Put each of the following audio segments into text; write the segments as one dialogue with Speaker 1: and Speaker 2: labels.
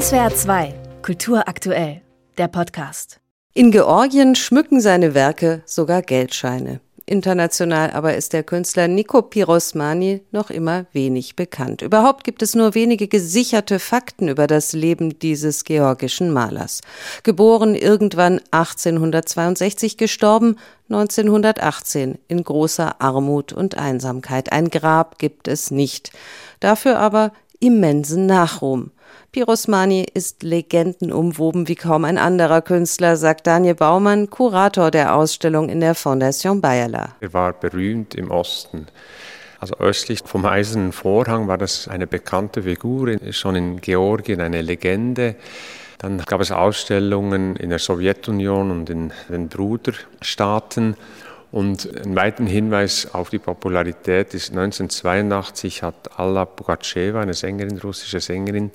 Speaker 1: SWR 2, Kultur aktuell, der Podcast.
Speaker 2: In Georgien schmücken seine Werke sogar Geldscheine. International aber ist der Künstler Nico Pirosmani noch immer wenig bekannt. Überhaupt gibt es nur wenige gesicherte Fakten über das Leben dieses georgischen Malers. Geboren irgendwann 1862, gestorben 1918 in großer Armut und Einsamkeit. Ein Grab gibt es nicht. Dafür aber immensen Nachruhm. Pirosmani ist legendenumwoben wie kaum ein anderer Künstler, sagt Daniel Baumann, Kurator der Ausstellung in der Fondation Bayerla.
Speaker 3: Er war berühmt im Osten. Also östlich vom Eisernen Vorhang war das eine bekannte Figur, schon in Georgien eine Legende. Dann gab es Ausstellungen in der Sowjetunion und in den Bruderstaaten. Und ein weiterer Hinweis auf die Popularität ist 1982 hat Alla Pugatscheva, eine Sängerin, russische Sängerin,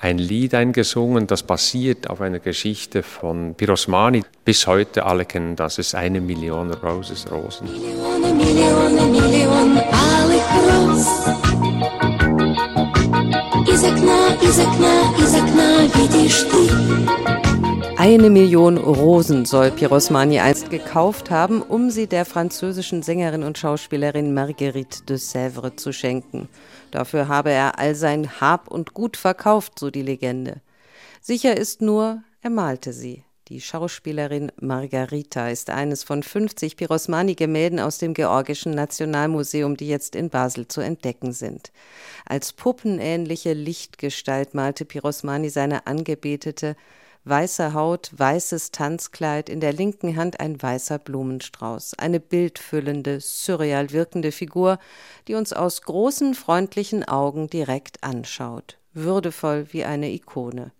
Speaker 3: ein Lied eingesungen, das basiert auf einer Geschichte von Pirosmani. Bis heute alle kennen das, es ist eine Million Roses, Rosen. Millionen, Millionen, Millionen,
Speaker 2: eine Million Rosen soll Pirosmani einst gekauft haben, um sie der französischen Sängerin und Schauspielerin Marguerite de Sèvres zu schenken. Dafür habe er all sein Hab und Gut verkauft, so die Legende. Sicher ist nur, er malte sie. Die Schauspielerin Margarita ist eines von 50 Pirosmani-Gemälden aus dem Georgischen Nationalmuseum, die jetzt in Basel zu entdecken sind. Als puppenähnliche Lichtgestalt malte Pirosmani seine Angebetete, weiße Haut, weißes Tanzkleid, in der linken Hand ein weißer Blumenstrauß, eine bildfüllende, surreal wirkende Figur, die uns aus großen, freundlichen Augen direkt anschaut, würdevoll wie eine Ikone.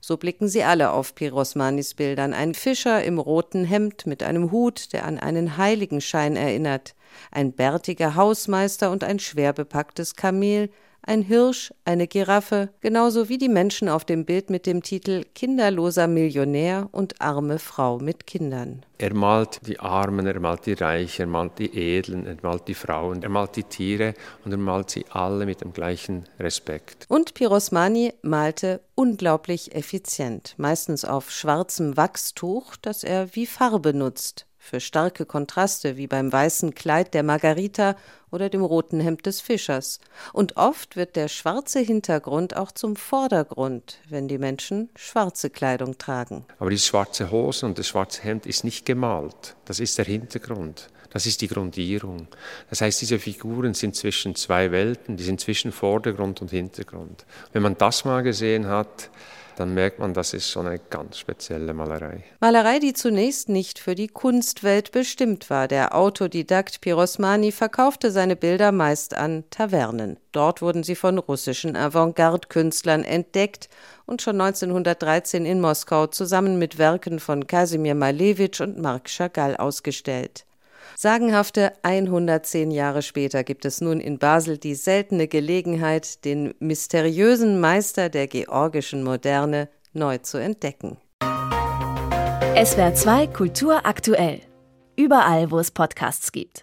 Speaker 2: So blicken sie alle auf Pirosmanis Bildern. Ein Fischer im roten Hemd mit einem Hut, der an einen Heiligenschein erinnert, ein bärtiger Hausmeister und ein schwer bepacktes Kamel, ein Hirsch, eine Giraffe, genauso wie die Menschen auf dem Bild mit dem Titel Kinderloser Millionär und arme Frau mit Kindern.
Speaker 3: Er malt die Armen, er malt die Reichen, er malt die Edlen, er malt die Frauen, er malt die Tiere und er malt sie alle mit dem gleichen Respekt.
Speaker 2: Und Pirosmani malte unglaublich effizient, meistens auf schwarzem Wachstuch, das er wie Farbe nutzt für starke Kontraste wie beim weißen Kleid der Margarita oder dem roten Hemd des Fischers. Und oft wird der schwarze Hintergrund auch zum Vordergrund, wenn die Menschen schwarze Kleidung tragen.
Speaker 3: Aber die schwarze Hose und das schwarze Hemd ist nicht gemalt. Das ist der Hintergrund. Das ist die Grundierung. Das heißt, diese Figuren sind zwischen zwei Welten, die sind zwischen Vordergrund und Hintergrund. Wenn man das mal gesehen hat, dann merkt man, das ist schon eine ganz spezielle Malerei.
Speaker 2: Malerei, die zunächst nicht für die Kunstwelt bestimmt war. Der Autodidakt Pirosmani verkaufte seine Bilder meist an Tavernen. Dort wurden sie von russischen Avantgarde-Künstlern entdeckt und schon 1913 in Moskau zusammen mit Werken von Kasimir Malevich und Marc Chagall ausgestellt. Sagenhafte 110 Jahre später gibt es nun in Basel die seltene Gelegenheit, den mysteriösen Meister der georgischen Moderne neu zu entdecken.
Speaker 1: SWR 2 Kultur aktuell. Überall, wo es Podcasts gibt.